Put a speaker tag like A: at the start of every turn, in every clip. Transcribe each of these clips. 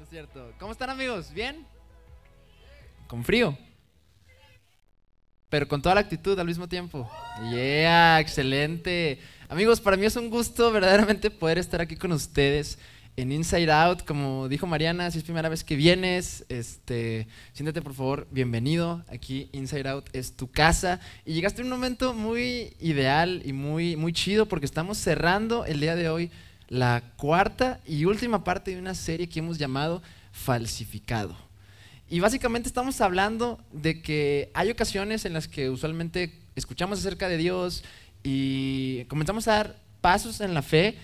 A: no es cierto. ¿Cómo están amigos? ¿Bien? Con frío. Pero con toda la actitud al mismo tiempo. Yeah, excelente. Amigos, para mí es un gusto verdaderamente poder estar aquí con ustedes en Inside Out. Como dijo Mariana, si es primera vez que vienes, este, siéntate por favor bienvenido. Aquí Inside Out es tu casa. Y llegaste en un momento muy ideal y muy, muy chido porque estamos cerrando el día de hoy la cuarta y última parte de una serie que hemos llamado Falsificado. Y básicamente estamos hablando de que hay ocasiones en las que usualmente escuchamos acerca de Dios y comenzamos a dar pasos en la fe.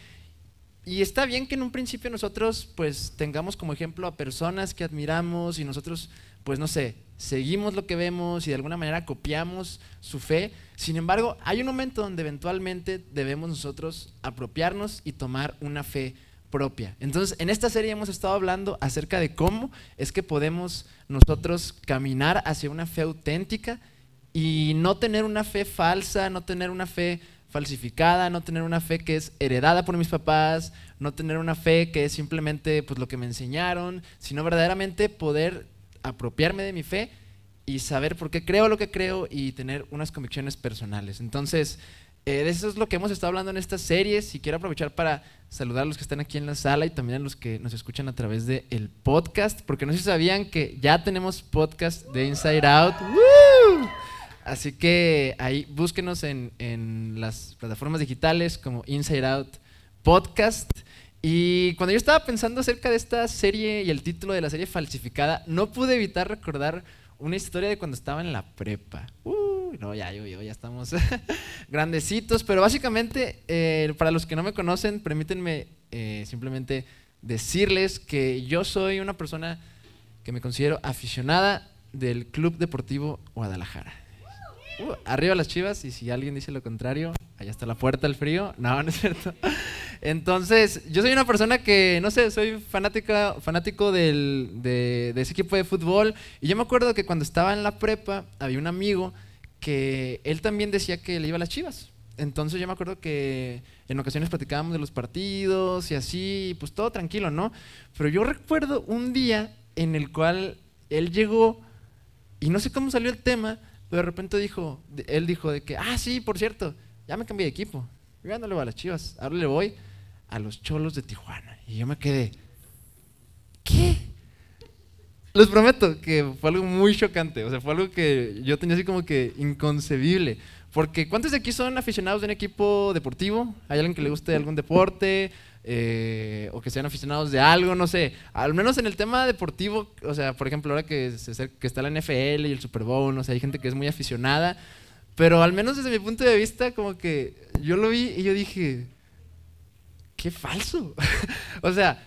A: Y está bien que en un principio nosotros pues tengamos como ejemplo a personas que admiramos y nosotros pues no sé, seguimos lo que vemos y de alguna manera copiamos su fe. Sin embargo, hay un momento donde eventualmente debemos nosotros apropiarnos y tomar una fe propia. Entonces, en esta serie hemos estado hablando acerca de cómo es que podemos nosotros caminar hacia una fe auténtica y no tener una fe falsa, no tener una fe falsificada, no tener una fe que es heredada por mis papás, no tener una fe que es simplemente pues lo que me enseñaron, sino verdaderamente poder apropiarme de mi fe y saber por qué creo lo que creo y tener unas convicciones personales. Entonces, eh, eso es lo que hemos estado hablando en estas series y quiero aprovechar para saludar a los que están aquí en la sala y también a los que nos escuchan a través del el podcast, porque no sé si sabían que ya tenemos podcast de Inside Out. Así que ahí búsquenos en, en las plataformas digitales como Inside Out Podcast. Y cuando yo estaba pensando acerca de esta serie y el título de la serie falsificada, no pude evitar recordar una historia de cuando estaba en la prepa. Uh, no, ya, yo, ya estamos grandecitos, pero básicamente, eh, para los que no me conocen, permítanme eh, simplemente decirles que yo soy una persona que me considero aficionada del Club Deportivo Guadalajara. Uh, arriba las chivas y si alguien dice lo contrario, allá está la puerta del frío. No, no es cierto. Entonces, yo soy una persona que, no sé, soy fanática, fanático del, de, ese equipo de fútbol. Y yo me acuerdo que cuando estaba en la prepa, había un amigo que él también decía que le iba a las chivas. Entonces yo me acuerdo que en ocasiones platicábamos de los partidos y así, pues todo tranquilo, ¿no? Pero yo recuerdo un día en el cual él llegó y no sé cómo salió el tema, pero de repente dijo, él dijo de que, ah, sí, por cierto, ya me cambié de equipo. Yo ya no le voy a las chivas, ahora le voy a los cholos de Tijuana. Y yo me quedé, ¿qué? Les prometo que fue algo muy chocante, o sea, fue algo que yo tenía así como que inconcebible. Porque ¿cuántos de aquí son aficionados de un equipo deportivo? ¿Hay alguien que le guste algún deporte? Eh, o que sean aficionados de algo, no sé. Al menos en el tema deportivo, o sea, por ejemplo, ahora que, que está la NFL y el Super Bowl, no sé, hay gente que es muy aficionada. Pero al menos desde mi punto de vista, como que yo lo vi y yo dije, qué falso. o sea,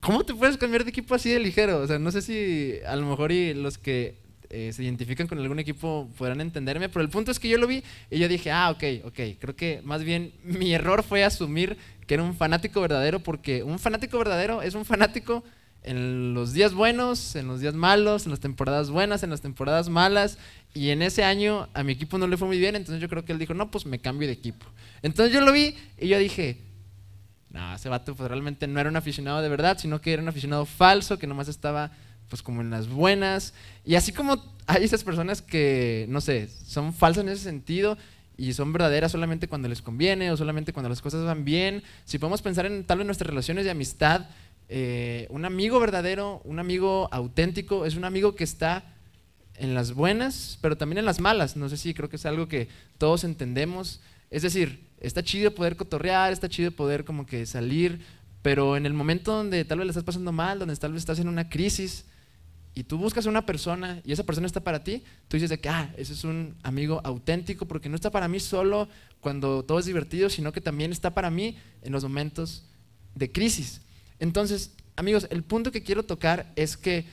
A: ¿cómo te puedes cambiar de equipo así de ligero? O sea, no sé si a lo mejor y los que eh, se identifican con algún equipo podrán entenderme, pero el punto es que yo lo vi y yo dije, ah, ok, ok, creo que más bien mi error fue asumir que era un fanático verdadero, porque un fanático verdadero es un fanático en los días buenos, en los días malos, en las temporadas buenas, en las temporadas malas, y en ese año a mi equipo no le fue muy bien, entonces yo creo que él dijo, no, pues me cambio de equipo. Entonces yo lo vi y yo dije, no, ese vato pues, realmente no era un aficionado de verdad, sino que era un aficionado falso, que nomás estaba pues como en las buenas. Y así como hay esas personas que, no sé, son falsas en ese sentido y son verdaderas solamente cuando les conviene o solamente cuando las cosas van bien, si podemos pensar en tal vez nuestras relaciones de amistad, eh, un amigo verdadero, un amigo auténtico, es un amigo que está en las buenas, pero también en las malas. No sé si creo que es algo que todos entendemos. Es decir, está chido poder cotorrear, está chido poder como que salir, pero en el momento donde tal vez le estás pasando mal, donde tal vez estás en una crisis y tú buscas a una persona y esa persona está para ti, tú dices de que, ah, ese es un amigo auténtico porque no está para mí solo cuando todo es divertido, sino que también está para mí en los momentos de crisis. Entonces, amigos, el punto que quiero tocar es que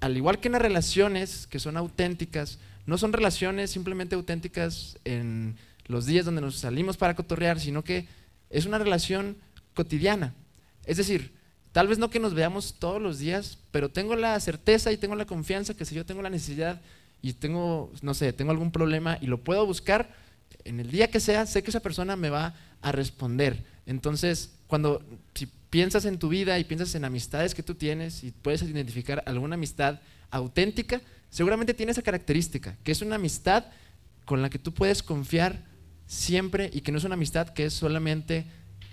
A: al igual que en las relaciones que son auténticas, no son relaciones simplemente auténticas en los días donde nos salimos para cotorrear, sino que es una relación cotidiana. Es decir, tal vez no que nos veamos todos los días, pero tengo la certeza y tengo la confianza que si yo tengo la necesidad y tengo, no sé, tengo algún problema y lo puedo buscar, en el día que sea, sé que esa persona me va a responder. Entonces, cuando, si piensas en tu vida y piensas en amistades que tú tienes y puedes identificar alguna amistad auténtica, seguramente tiene esa característica, que es una amistad con la que tú puedes confiar siempre y que no es una amistad que es solamente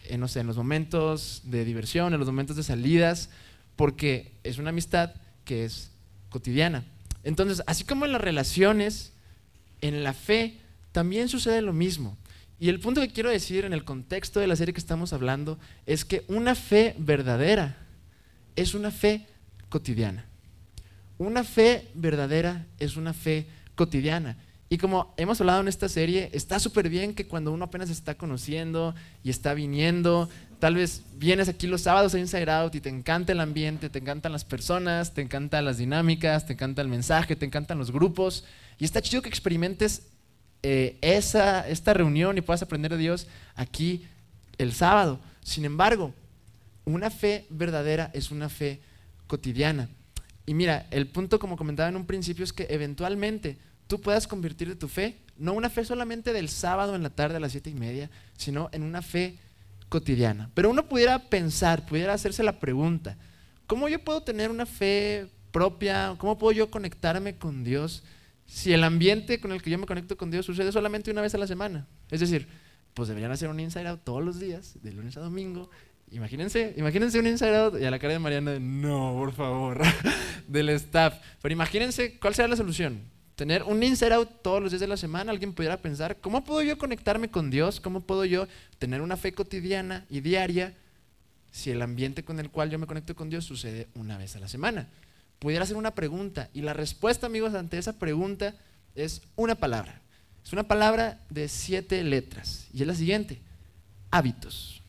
A: en, no sé, en los momentos de diversión, en los momentos de salidas, porque es una amistad que es cotidiana. Entonces, así como en las relaciones, en la fe también sucede lo mismo. Y el punto que quiero decir en el contexto de la serie que estamos hablando es que una fe verdadera es una fe cotidiana. Una fe verdadera es una fe cotidiana. Y como hemos hablado en esta serie, está súper bien que cuando uno apenas está conociendo y está viniendo, tal vez vienes aquí los sábados a Inside Out y te encanta el ambiente, te encantan las personas, te encantan las dinámicas, te encanta el mensaje, te encantan los grupos. Y está chido que experimentes eh, esa, esta reunión y puedas aprender de Dios aquí el sábado. Sin embargo, una fe verdadera es una fe cotidiana. Y mira, el punto como comentaba en un principio es que eventualmente tú puedas convertir de tu fe, no una fe solamente del sábado en la tarde a las siete y media, sino en una fe cotidiana. Pero uno pudiera pensar, pudiera hacerse la pregunta, ¿cómo yo puedo tener una fe propia? ¿Cómo puedo yo conectarme con Dios si el ambiente con el que yo me conecto con Dios sucede solamente una vez a la semana? Es decir, pues deberían hacer un inside out todos los días, de lunes a domingo. Imagínense, imagínense un inside out y a la cara de Mariana no, por favor, del staff. Pero imagínense cuál será la solución tener un insert out todos los días de la semana, alguien pudiera pensar, ¿cómo puedo yo conectarme con Dios? ¿Cómo puedo yo tener una fe cotidiana y diaria si el ambiente con el cual yo me conecto con Dios sucede una vez a la semana? Pudiera hacer una pregunta y la respuesta, amigos, ante esa pregunta es una palabra. Es una palabra de siete letras y es la siguiente, hábitos.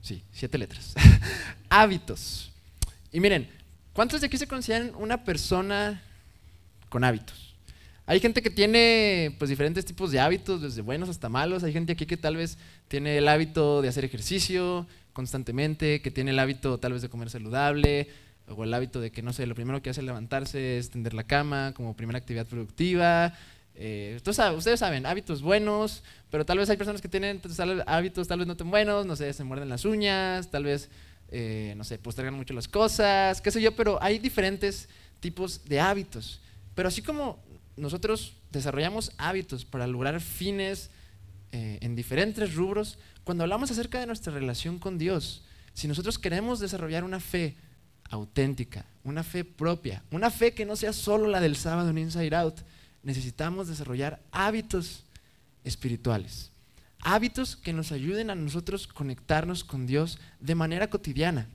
A: Sí, siete letras. hábitos. Y miren, ¿Cuántos de aquí se consideran una persona con hábitos? Hay gente que tiene pues, diferentes tipos de hábitos, desde buenos hasta malos. Hay gente aquí que tal vez tiene el hábito de hacer ejercicio constantemente, que tiene el hábito tal vez de comer saludable, o el hábito de que, no sé, lo primero que hace levantarse es tender la cama como primera actividad productiva. Eh, ustedes saben, hábitos buenos, pero tal vez hay personas que tienen hábitos tal vez no tan buenos, no sé, se muerden las uñas, tal vez eh, no sé, postergan mucho las cosas, qué sé yo, pero hay diferentes tipos de hábitos. Pero así como nosotros desarrollamos hábitos para lograr fines eh, en diferentes rubros, cuando hablamos acerca de nuestra relación con Dios, si nosotros queremos desarrollar una fe auténtica, una fe propia, una fe que no sea solo la del sábado en Inside Out, necesitamos desarrollar hábitos espirituales hábitos que nos ayuden a nosotros conectarnos con Dios de manera cotidiana.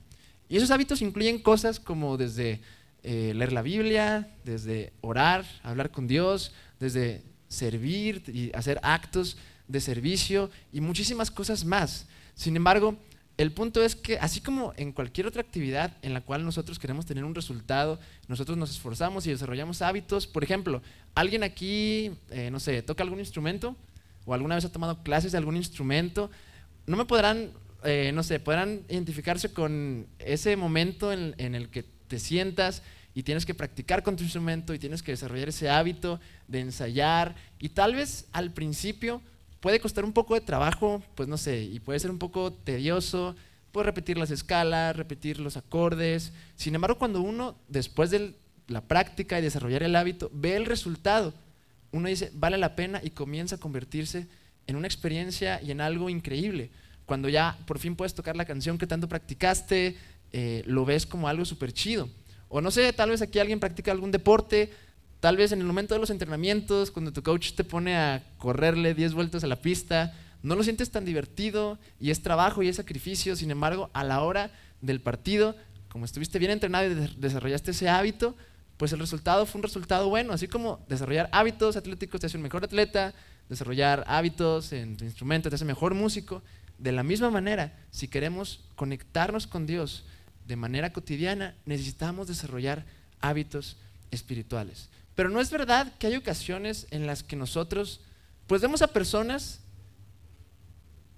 A: Y esos hábitos incluyen cosas como desde eh, leer la Biblia, desde orar, hablar con Dios, desde servir y hacer actos de servicio y muchísimas cosas más. Sin embargo, el punto es que así como en cualquier otra actividad en la cual nosotros queremos tener un resultado, nosotros nos esforzamos y desarrollamos hábitos. Por ejemplo, alguien aquí, eh, no sé, toca algún instrumento, o alguna vez ha tomado clases de algún instrumento, no me podrán, eh, no sé, podrán identificarse con ese momento en, el que te sientas y tienes que practicar con tu instrumento y tienes que desarrollar ese hábito de ensayar y tal vez al principio puede costar un poco de trabajo, pues no sé, y puede ser un poco tedioso, puedes repetir las escalas, repetir los acordes. Sin embargo, cuando uno, después de la práctica y desarrollar el hábito, ve el resultado, uno dice, vale la pena y comienza a convertirse en una experiencia y en algo increíble. Cuando ya por fin puedes tocar la canción que tanto practicaste, eh, lo ves como algo súper chido. O no sé, tal vez aquí alguien practica algún deporte, tal vez en el momento de los entrenamientos, cuando tu coach te pone a correrle 10 vueltas a la pista, no lo sientes tan divertido y es trabajo y es sacrificio, sin embargo, a la hora del partido, como estuviste bien entrenado y desarrollaste ese hábito, pues el resultado fue un resultado bueno, así como desarrollar hábitos atléticos te hace un mejor atleta, desarrollar hábitos en tu instrumento te hace mejor músico. De la misma manera, si queremos conectarnos con Dios de manera cotidiana, necesitamos desarrollar hábitos espirituales. Pero no es verdad que hay ocasiones en las que nosotros, pues vemos a personas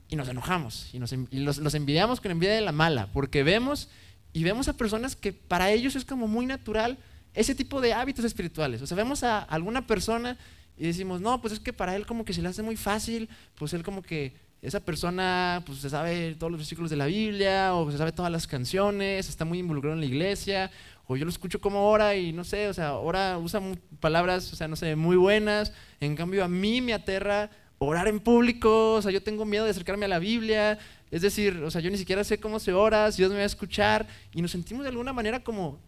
A: y nos enojamos y, nos, los, envidiamos con envidia de la mala, porque vemos y vemos a personas que para ellos es como muy natural ese tipo de hábitos espirituales. O sea, vemos a alguna persona y decimos, no, pues es que para él como que se le hace muy fácil, pues él como que esa persona pues se sabe todos los versículos de la Biblia o se sabe todas las canciones, está muy involucrado en la iglesia, o yo lo escucho como ora y no sé, o sea, ora usa palabras, o sea, no sé, muy buenas, en cambio a mí me aterra orar en público, o sea, yo tengo miedo de acercarme a la Biblia, es decir, o sea, yo ni siquiera sé cómo se ora, si Dios me va a escuchar, y nos sentimos de alguna manera como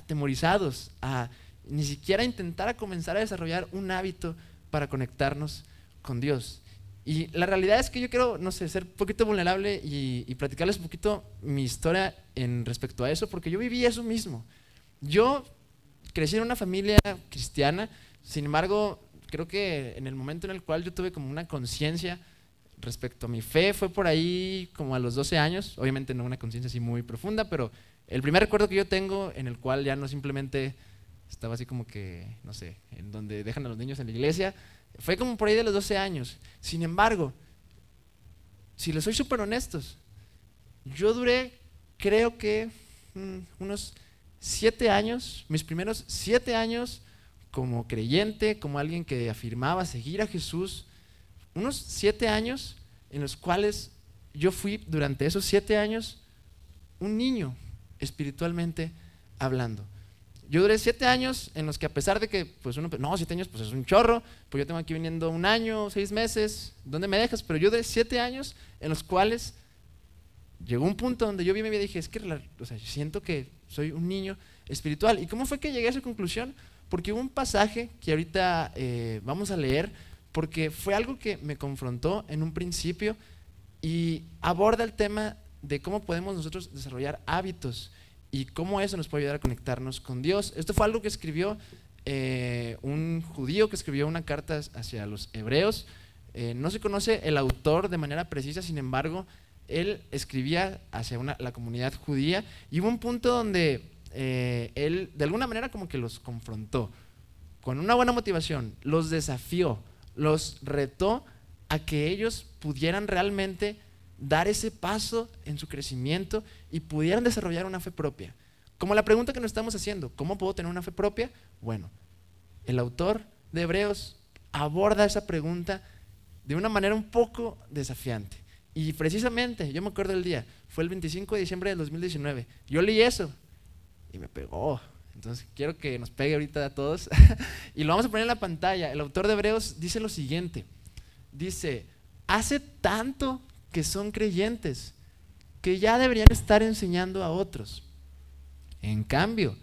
A: atemorizados a ni siquiera intentar a comenzar a desarrollar un hábito para conectarnos con Dios. Y la realidad es que yo quiero, no sé, ser un poquito vulnerable y, platicarles un poquito mi historia en respecto a eso, porque yo viví eso mismo. Yo crecí en una familia cristiana, sin embargo, creo que en el momento en el cual yo tuve como una conciencia respecto a mi fe fue por ahí como a los 12 años, obviamente no una conciencia así muy profunda, pero el primer recuerdo que yo tengo en el cual ya no simplemente estaba así como que, no sé, en donde dejan a los niños en la iglesia, fue como por ahí de los 12 años. Sin embargo, si les soy súper honestos, yo duré, creo que mm, unos 7 años, mis primeros 7 años como creyente, como alguien que afirmaba seguir a Jesús, unos 7 años en los cuales yo fui durante esos 7 años un niño espiritualmente hablando. Yo duré siete años en los que a pesar de que, pues uno, no, siete años, pues es un chorro, pues yo tengo aquí viniendo un año, seis meses, ¿dónde me dejas? Pero yo duré siete años en los cuales llegó un punto donde yo vi y me dije, es que, o sea, siento que soy un niño espiritual. ¿Y cómo fue que llegué a esa conclusión? Porque hubo un pasaje que ahorita eh, vamos a leer, porque fue algo que me confrontó en un principio y aborda el tema de cómo podemos nosotros desarrollar hábitos y cómo eso nos puede ayudar a conectarnos con Dios. Esto fue algo que escribió eh, un judío que escribió una carta hacia los hebreos. Eh, no se conoce el autor de manera precisa, sin embargo, él escribía hacia la comunidad judía y hubo un punto donde eh, él de alguna manera como que los confrontó con una buena motivación, los desafió, los retó a que ellos pudieran realmente dar ese paso en su crecimiento y pudieran desarrollar una fe propia. Como la pregunta que nos estamos haciendo, ¿cómo puedo tener una fe propia? Bueno, el autor de Hebreos aborda esa pregunta de una manera un poco desafiante. Y precisamente, yo me acuerdo del día, fue el 25 de diciembre del 2019. Yo leí eso y me pegó. Entonces quiero que nos pegue ahorita a todos. y lo vamos a poner en la pantalla. El autor de Hebreos dice lo siguiente. Dice, hace tanto que son creyentes, que ya deberían estar enseñando a otros. En cambio,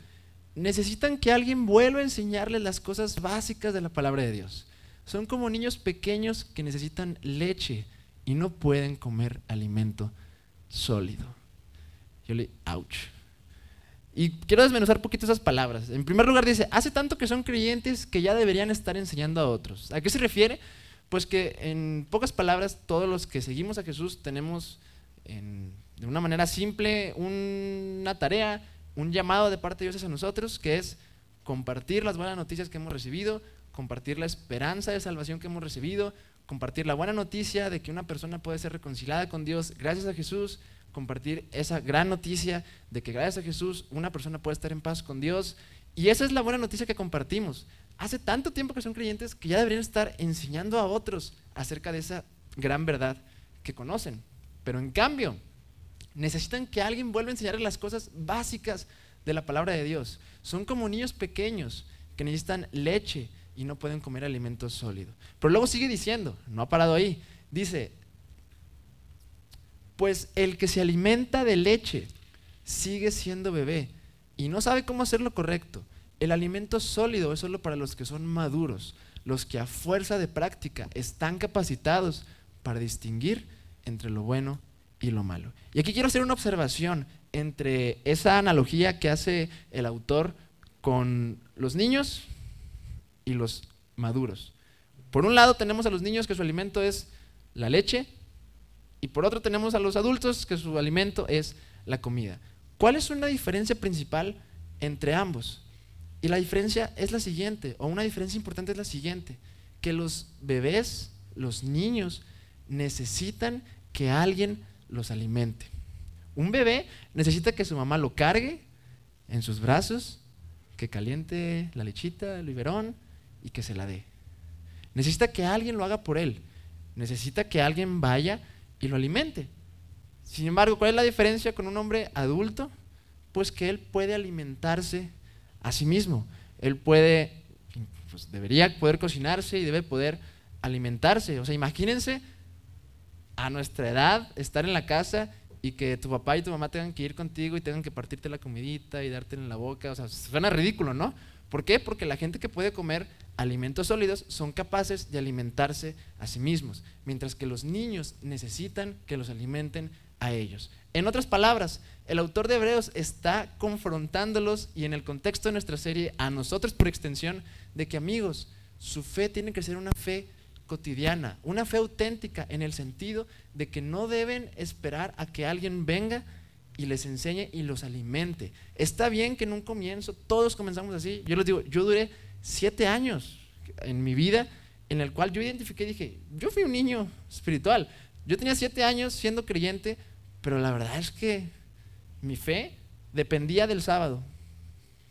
A: necesitan que alguien vuelva a enseñarles las cosas básicas de la palabra de Dios. Son como niños pequeños que necesitan leche y no pueden comer alimento sólido. Yo le, ouch. Y quiero desmenuzar un poquito esas palabras. En primer lugar dice, hace tanto que son creyentes que ya deberían estar enseñando a otros. ¿A qué se refiere? Pues que en pocas palabras, todos los que seguimos a Jesús tenemos de una manera simple una tarea, un llamado de parte de Dios hacia nosotros, que es compartir las buenas noticias que hemos recibido, compartir la esperanza de salvación que hemos recibido, compartir la buena noticia de que una persona puede ser reconciliada con Dios gracias a Jesús, compartir esa gran noticia de que gracias a Jesús una persona puede estar en paz con Dios. Y esa es la buena noticia que compartimos hace tanto tiempo que son creyentes que ya deberían estar enseñando a otros acerca de esa gran verdad que conocen. Pero en cambio, necesitan que alguien vuelva a enseñarles las cosas básicas de la palabra de Dios. Son como niños pequeños que necesitan leche y no pueden comer alimento sólido. Pero luego sigue diciendo, no ha parado ahí, dice, pues el que se alimenta de leche sigue siendo bebé y no sabe cómo hacer lo correcto. El alimento sólido es solo para los que son maduros, los que a fuerza de práctica están capacitados para distinguir entre lo bueno y lo malo. Y aquí quiero hacer una observación entre esa analogía que hace el autor con los niños y los maduros. Por un lado tenemos a los niños que su alimento es la leche y por otro tenemos a los adultos que su alimento es la comida. ¿Cuál es una diferencia principal entre ambos? Y la diferencia es la siguiente, o una diferencia importante es la siguiente, que los bebés, los niños, necesitan que alguien los alimente. Un bebé necesita que su mamá lo cargue en sus brazos, que caliente la lechita, el biberón y que se la dé. Necesita que alguien lo haga por él. Necesita que alguien vaya y lo alimente. Sin embargo, ¿cuál es la diferencia con un hombre adulto? Pues que él puede alimentarse a sí mismo. Él puede, pues debería poder cocinarse y debe poder alimentarse. O sea, imagínense a nuestra edad estar en la casa y que tu papá y tu mamá tengan que ir contigo y tengan que partirte la comidita y darte en la boca. O sea, suena ridículo, ¿no? ¿Por qué? Porque la gente que puede comer alimentos sólidos son capaces de alimentarse a sí mismos, mientras que los niños necesitan que los alimenten a ellos. En otras palabras, el autor de Hebreos está confrontándolos y en el contexto de nuestra serie a nosotros por extensión de que amigos, su fe tiene que ser una fe cotidiana, una fe auténtica en el sentido de que no deben esperar a que alguien venga y les enseñe y los alimente. Está bien que en un comienzo todos comenzamos así. Yo les digo, yo duré siete años en mi vida en el cual yo identifiqué y dije, yo fui un niño espiritual. Yo tenía siete años siendo creyente, pero la verdad es que mi fe dependía del sábado.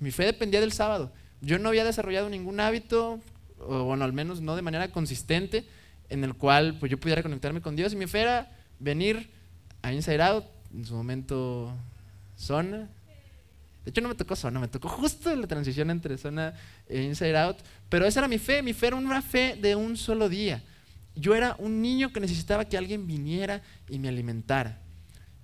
A: Mi fe dependía del sábado. Yo no había desarrollado ningún hábito, o bueno, al menos no de manera consistente, en el cual pues, yo pudiera conectarme con Dios. Y mi fe era venir a Inside Out, en su momento Zona. De hecho, no me tocó Zona, me tocó justo la transición entre Zona e Inside Out. Pero esa era mi fe, mi fe era una fe de un solo día. Yo era un niño que necesitaba que alguien viniera y me alimentara.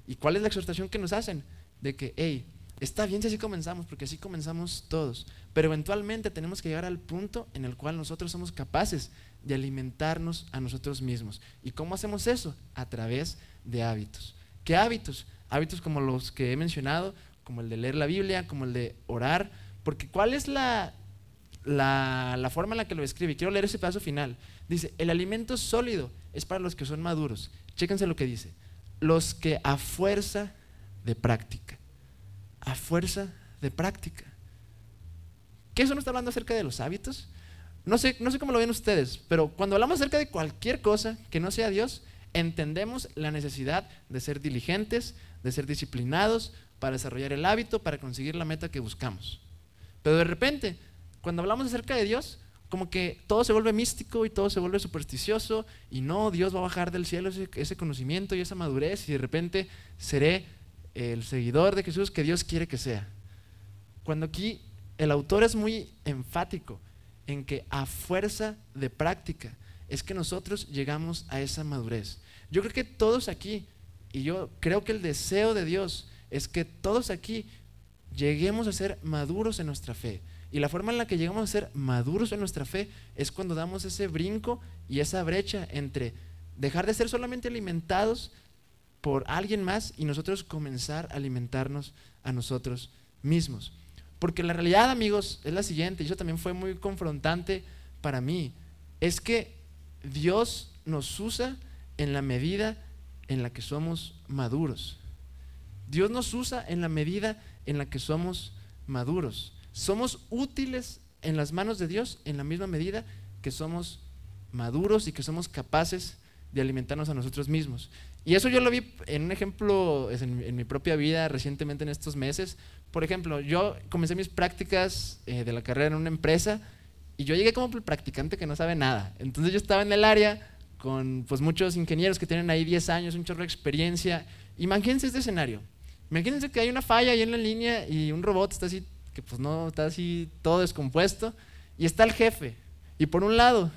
A: ¿Y cuál es la exhortación que nos hacen? De que, hey, está bien si así comenzamos, porque así comenzamos todos. Pero eventualmente tenemos que llegar al punto en el cual nosotros somos capaces de alimentarnos a nosotros mismos. ¿Y cómo hacemos eso? A través de hábitos. ¿Qué hábitos? Hábitos como los que he mencionado, como el de leer la Biblia, como el de orar, porque ¿cuál es la, la, forma en la que lo escribe? Quiero leer ese paso final. Dice, el alimento sólido es para los que son maduros. Chéquense lo que dice. Los que a fuerza de práctica. A fuerza de práctica. ¿Qué eso no está hablando acerca de los hábitos? No sé, no sé cómo lo ven ustedes, pero cuando hablamos acerca de cualquier cosa que no sea Dios, entendemos la necesidad de ser diligentes, de ser disciplinados para desarrollar el hábito, para conseguir la meta que buscamos. Pero de repente, cuando hablamos acerca de Dios, como que todo se vuelve místico y todo se vuelve supersticioso y no, Dios va a bajar del cielo ese, conocimiento y esa madurez y de repente seré el seguidor de Jesús que Dios quiere que sea. Cuando aquí el autor es muy enfático en que a fuerza de práctica es que nosotros llegamos a esa madurez. Yo creo que todos aquí, y yo creo que el deseo de Dios es que todos aquí lleguemos a ser maduros en nuestra fe. Y la forma en la que llegamos a ser maduros en nuestra fe es cuando damos ese brinco y esa brecha entre dejar de ser solamente alimentados por alguien más y nosotros comenzar a alimentarnos a nosotros mismos. Porque la realidad, amigos, es la siguiente, y eso también fue muy confrontante para mí, es que Dios nos usa en la medida en la que somos maduros. Dios nos usa en la medida en la que somos maduros. Somos útiles en las manos de Dios en la misma medida que somos maduros y que somos capaces de alimentarnos a nosotros mismos. Y eso yo lo vi en un ejemplo en, mi propia vida recientemente en estos meses. Por ejemplo, yo comencé mis prácticas eh, de la carrera en una empresa y yo llegué como practicante que no sabe nada. Entonces yo estaba en el área con pues, muchos ingenieros que tienen ahí 10 años, un chorro de experiencia. Imagínense este escenario. Imagínense que hay una falla ahí en la línea y un robot está así, que pues no, está así todo descompuesto. Y está el jefe. Y por un lado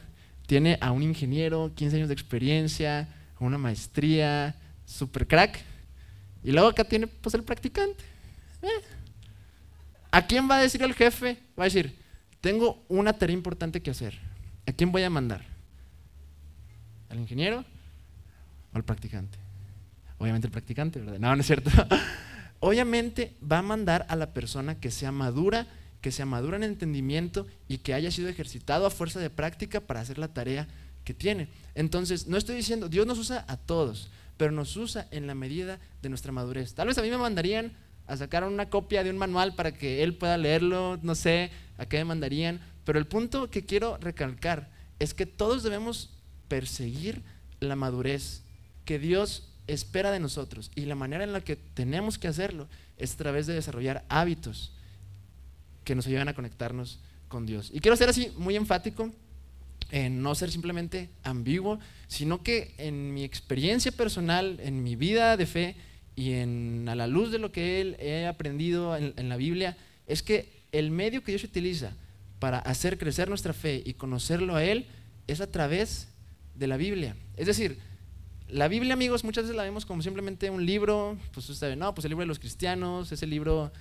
A: tiene a un ingeniero, 15 años de experiencia, una maestría, super crack. Y luego acá tiene pues el practicante. Eh. ¿A quién va a decir el jefe? Va a decir, tengo una tarea importante que hacer. ¿A quién voy a mandar? ¿Al ingeniero o al practicante? Obviamente el practicante, ¿verdad? No, no es cierto. Obviamente va a mandar a la persona que sea madura, que sea madura en entendimiento y que haya sido ejercitado a fuerza de práctica para hacer la tarea que tiene. Entonces, no estoy diciendo, Dios nos usa a todos, pero nos usa en la medida de nuestra madurez. Tal vez a mí me mandarían a sacar una copia de un manual para que él pueda leerlo, no sé a qué me mandarían, pero el punto que quiero recalcar es que todos debemos perseguir la madurez que Dios espera de nosotros y la manera en la que tenemos que hacerlo es a través de desarrollar hábitos que nos ayudan a conectarnos con Dios. Y quiero ser así muy enfático en no ser simplemente ambiguo, sino que en mi experiencia personal, en mi vida de fe y a la luz de lo que él he aprendido en, la Biblia, es que el medio que Dios utiliza para hacer crecer nuestra fe y conocerlo a Él es a través de la Biblia. Es decir, la Biblia, amigos, muchas veces la vemos como simplemente un libro, pues ustedes no, pues el libro de los cristianos, ese libro,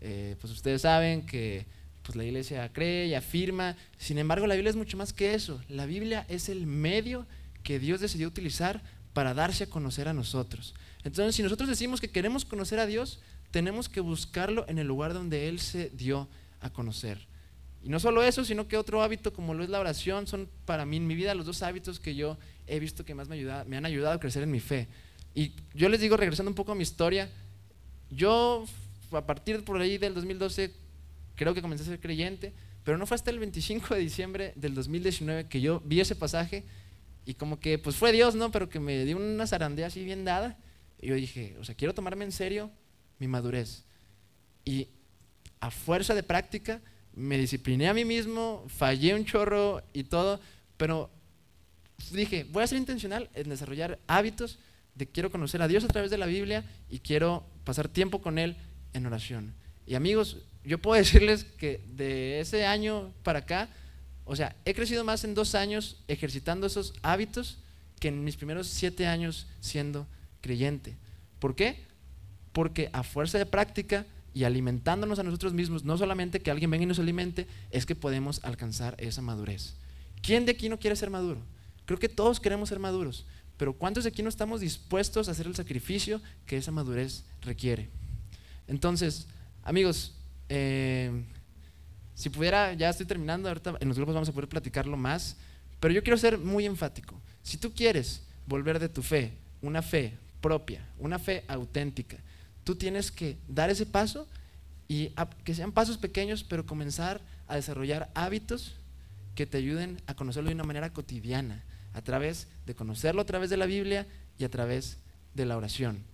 A: eh, pues ustedes saben que pues la iglesia cree y afirma. Sin embargo, la Biblia es mucho más que eso. La Biblia es el medio que Dios decidió utilizar para darse a conocer a nosotros. Entonces, si nosotros decimos que queremos conocer a Dios, tenemos que buscarlo en el lugar donde Él se dio a conocer. Y no solo eso, sino que otro hábito como lo es la oración son para mí en mi vida los dos hábitos que yo he visto que más me, ayuda, me han ayudado a crecer en mi fe. Y yo les digo, regresando un poco a mi historia, yo a partir por ahí del 2012 creo que comencé a ser creyente, pero no fue hasta el 25 de diciembre del 2019 que yo vi ese pasaje y como que pues fue Dios, ¿no? Pero que me dio una zarandea así bien dada. Y yo dije, o sea, quiero tomarme en serio mi madurez. Y a fuerza de práctica me discipliné a mí mismo, fallé un chorro y todo, pero dije, voy a ser intencional en desarrollar hábitos de quiero conocer a Dios a través de la Biblia y quiero pasar tiempo con Él en oración. Y amigos, yo puedo decirles que de ese año para acá, o sea, he crecido más en dos años ejercitando esos hábitos que en mis primeros siete años siendo creyente. ¿Por qué? Porque a fuerza de práctica y alimentándonos a nosotros mismos, no solamente que alguien venga y nos alimente, es que podemos alcanzar esa madurez. ¿Quién de aquí no quiere ser maduro? Creo que todos queremos ser maduros, pero ¿cuántos de aquí no estamos dispuestos a hacer el sacrificio que esa madurez requiere? Entonces, amigos, eh, si pudiera, ya estoy terminando, ahorita en los grupos vamos a poder platicarlo más, pero yo quiero ser muy enfático. Si tú quieres volver de tu fe, una fe propia, una fe auténtica, tú tienes que dar ese paso y que sean pasos pequeños, pero comenzar a desarrollar hábitos que te ayuden a conocerlo de una manera cotidiana, a través de conocerlo a través de la Biblia y a través de la oración.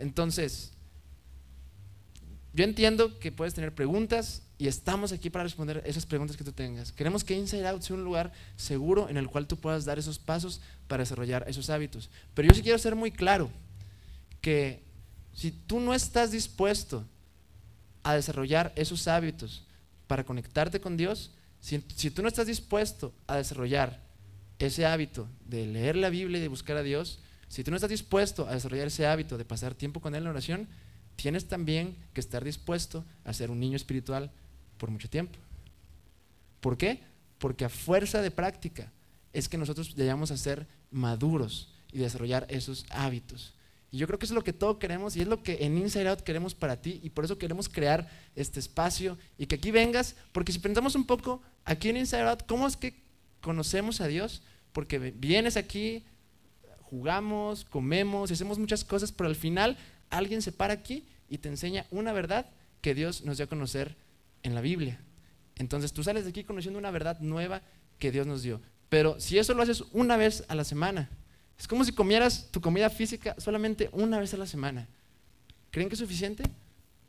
A: Entonces, yo entiendo que puedes tener preguntas y estamos aquí para responder esas preguntas que tú tengas. Queremos que Inside Out sea un lugar seguro en el cual tú puedas dar esos pasos para desarrollar esos hábitos. Pero yo sí quiero ser muy claro que si tú no estás dispuesto a desarrollar esos hábitos para conectarte con Dios, si, tú no estás dispuesto a desarrollar ese hábito de leer la Biblia y de buscar a Dios, si tú no estás dispuesto a desarrollar ese hábito de pasar tiempo con Él en oración, tienes también que estar dispuesto a ser un niño espiritual por mucho tiempo. ¿Por qué? Porque a fuerza de práctica es que nosotros llegamos a ser maduros y desarrollar esos hábitos. Y yo creo que eso es lo que todos queremos y es lo que en Inside Out queremos para ti y por eso queremos crear este espacio y que aquí vengas, porque si pensamos un poco aquí en Inside Out, ¿cómo es que conocemos a Dios? Porque vienes aquí, jugamos, comemos, hacemos muchas cosas, pero al final alguien se para aquí y te enseña una verdad que Dios nos dio a conocer en la Biblia. Entonces tú sales de aquí conociendo una verdad nueva que Dios nos dio. Pero si eso lo haces una vez a la semana, es como si comieras tu comida física solamente una vez a la semana. ¿Creen que es suficiente?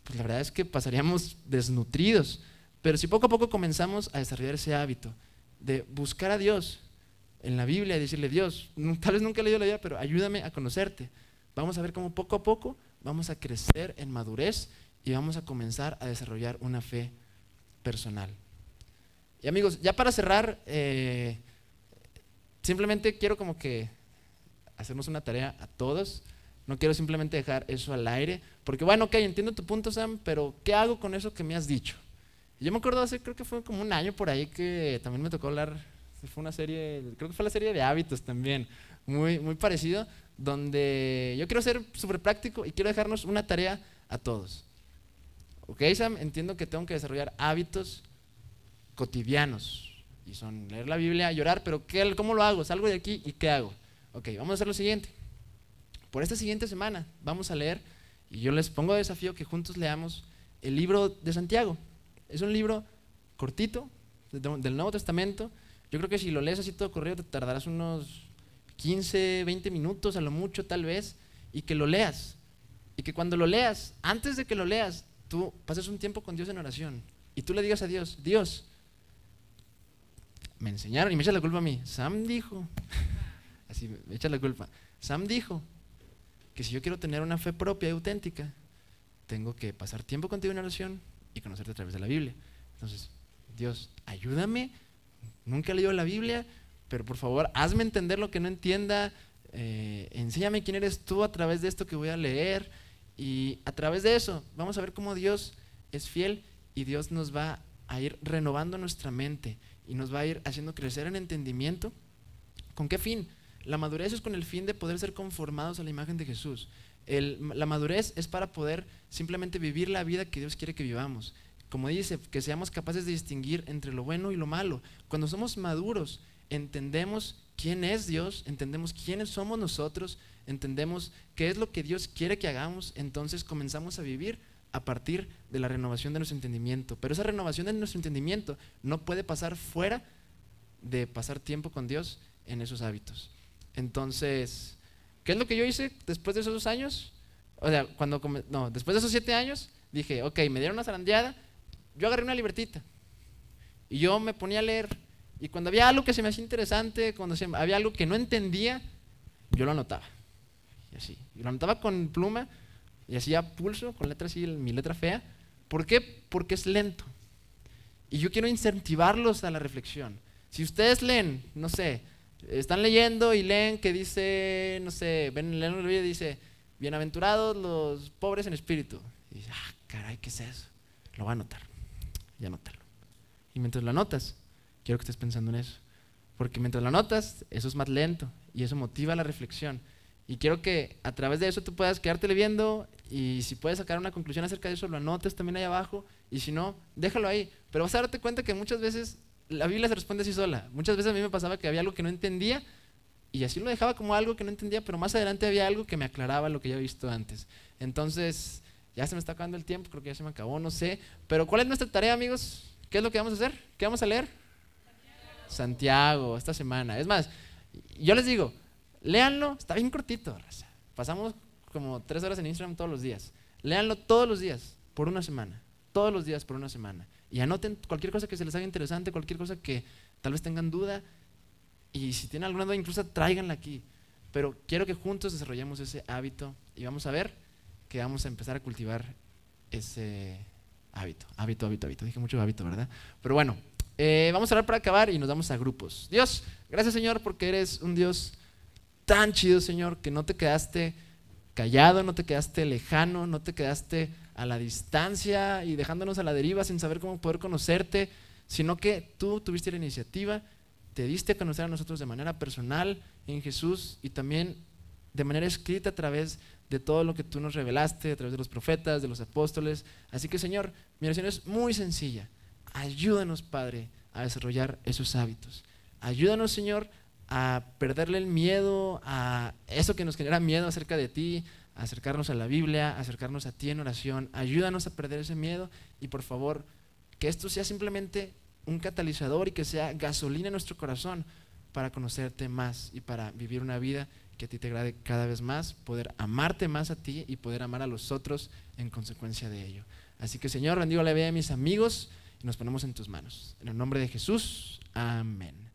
A: Pues la verdad es que pasaríamos desnutridos. Pero si poco a poco comenzamos a desarrollar ese hábito de buscar a Dios en la Biblia y decirle, Dios, tal vez nunca he leído la Biblia, pero ayúdame a conocerte. Vamos a ver cómo poco a poco vamos a crecer en madurez y vamos a comenzar a desarrollar una fe personal. Y amigos, ya para cerrar, eh, simplemente quiero como que hacernos una tarea a todos. No quiero simplemente dejar eso al aire, porque bueno, ok, entiendo tu punto, Sam, pero ¿qué hago con eso que me has dicho? yo me acuerdo hace, creo que fue como un año por ahí que también me tocó hablar, fue una serie, creo que fue la serie de hábitos también, muy, muy parecido, donde yo quiero ser súper práctico y quiero dejarnos una tarea a todos. Ok, Sam, entiendo que tengo que desarrollar hábitos cotidianos, y son leer la Biblia, llorar, pero ¿qué, ¿cómo lo hago? Salgo de aquí y ¿qué hago? Ok, vamos a hacer lo siguiente. Por esta siguiente semana vamos a leer, y yo les pongo desafío que juntos leamos el libro de Santiago. Es un libro cortito del Nuevo Testamento. Yo creo que si lo lees así todo corrido te tardarás unos 15, 20 minutos a lo mucho tal vez, y que lo leas. Y que cuando lo leas, antes de que lo leas, tú pases un tiempo con Dios en oración. Y tú le digas a Dios, Dios, me enseñaron y me echa la culpa a mí. Sam dijo, así echa la culpa. Sam dijo que si yo quiero tener una fe propia y auténtica, tengo que pasar tiempo contigo en oración y conocerte a través de la Biblia. Entonces, Dios, ayúdame. Nunca he leído la Biblia, pero por favor, hazme entender lo que no entienda. Eh, enséñame quién eres tú a través de esto que voy a leer. Y a través de eso, vamos a ver cómo Dios es fiel y Dios nos va a ir renovando nuestra mente y nos va a ir haciendo crecer en entendimiento. ¿Con qué fin? La madurez es con el fin de poder ser conformados a la imagen de Jesús. la madurez es para poder simplemente vivir la vida que Dios quiere que vivamos. Como dice, que seamos capaces de distinguir entre lo bueno y lo malo. Cuando somos maduros, entendemos quién es Dios, entendemos quiénes somos nosotros, entendemos qué es lo que Dios quiere que hagamos, entonces comenzamos a vivir a partir de la renovación de nuestro entendimiento. Pero esa renovación de nuestro entendimiento no puede pasar fuera de pasar tiempo con Dios en esos hábitos. Entonces, ¿qué es lo que yo hice después de esos dos años? O sea, cuando, no, después de esos siete años, dije, ok, me dieron una zarandeada, yo agarré una libertita y yo me ponía a leer. Y cuando había algo que se me hacía interesante, cuando había algo que no entendía, yo lo anotaba. Y así. Y lo anotaba con pluma y hacía pulso con letra así, mi letra fea. ¿Por qué? Porque es lento. Y yo quiero incentivarlos a la reflexión. Si ustedes leen, no sé, están leyendo y leen que dice, no sé, ven, leen un y dice, bienaventurados los pobres en espíritu. Y dice, ah, caray, ¿qué es eso? Lo va a anotar. Y anótalo. Y mientras lo anotas, quiero que estés pensando en eso. Porque mientras lo anotas, eso es más lento y eso motiva la reflexión. Y quiero que a través de eso tú puedas quedarte viendo y si puedes sacar una conclusión acerca de eso, lo anotes también ahí abajo y si no, déjalo ahí. Pero vas a darte cuenta que muchas veces la Biblia se responde así sola. Muchas veces a mí me pasaba que había algo que no entendía y así lo dejaba como algo que no entendía, pero más adelante había algo que me aclaraba lo que ya había visto antes. Entonces, ya se me está acabando el tiempo, creo que ya se me acabó, no sé. Pero ¿cuál es nuestra tarea, amigos? ¿Qué es lo que vamos a hacer? ¿Qué vamos a leer? Santiago, Santiago esta semana. Es más, yo les digo, Léanlo, está bien cortito. Pasamos como tres horas en Instagram todos los días. Léanlo todos los días, por una semana. Todos los días, por una semana. Y anoten cualquier cosa que se les haga interesante, cualquier cosa que tal vez tengan duda. Y si tienen alguna duda, incluso tráiganla aquí. Pero quiero que juntos desarrollemos ese hábito y vamos a ver que vamos a empezar a cultivar ese hábito. Hábito, hábito, hábito. Dije mucho hábito, ¿verdad? Pero bueno, eh, vamos a hablar para acabar y nos vamos a grupos. Dios, gracias Señor porque eres un Dios tan chido, Señor, que no te quedaste callado, no te quedaste lejano, no te quedaste a la distancia y dejándonos a la deriva sin saber cómo poder conocerte, sino que tú tuviste la iniciativa, te diste a conocer a nosotros de manera personal en Jesús y también de manera escrita a través de todo lo que tú nos revelaste, a través de los profetas, de los apóstoles. Así que Señor, mi oración es muy sencilla. Ayúdanos, Padre, a desarrollar esos hábitos. Ayúdanos, Señor, a perderle el miedo a eso que nos genera miedo acerca de ti, a acercarnos a la Biblia, a acercarnos a ti en oración. Ayúdanos a perder ese miedo y por favor, que esto sea simplemente un catalizador y que sea gasolina en nuestro corazón para conocerte más y para vivir una vida que a ti te agrade cada vez más, poder amarte más a ti y poder amar a los otros en consecuencia de ello. Así que Señor, bendigo la vida de mis amigos y nos ponemos en tus manos. En el nombre de Jesús, amén.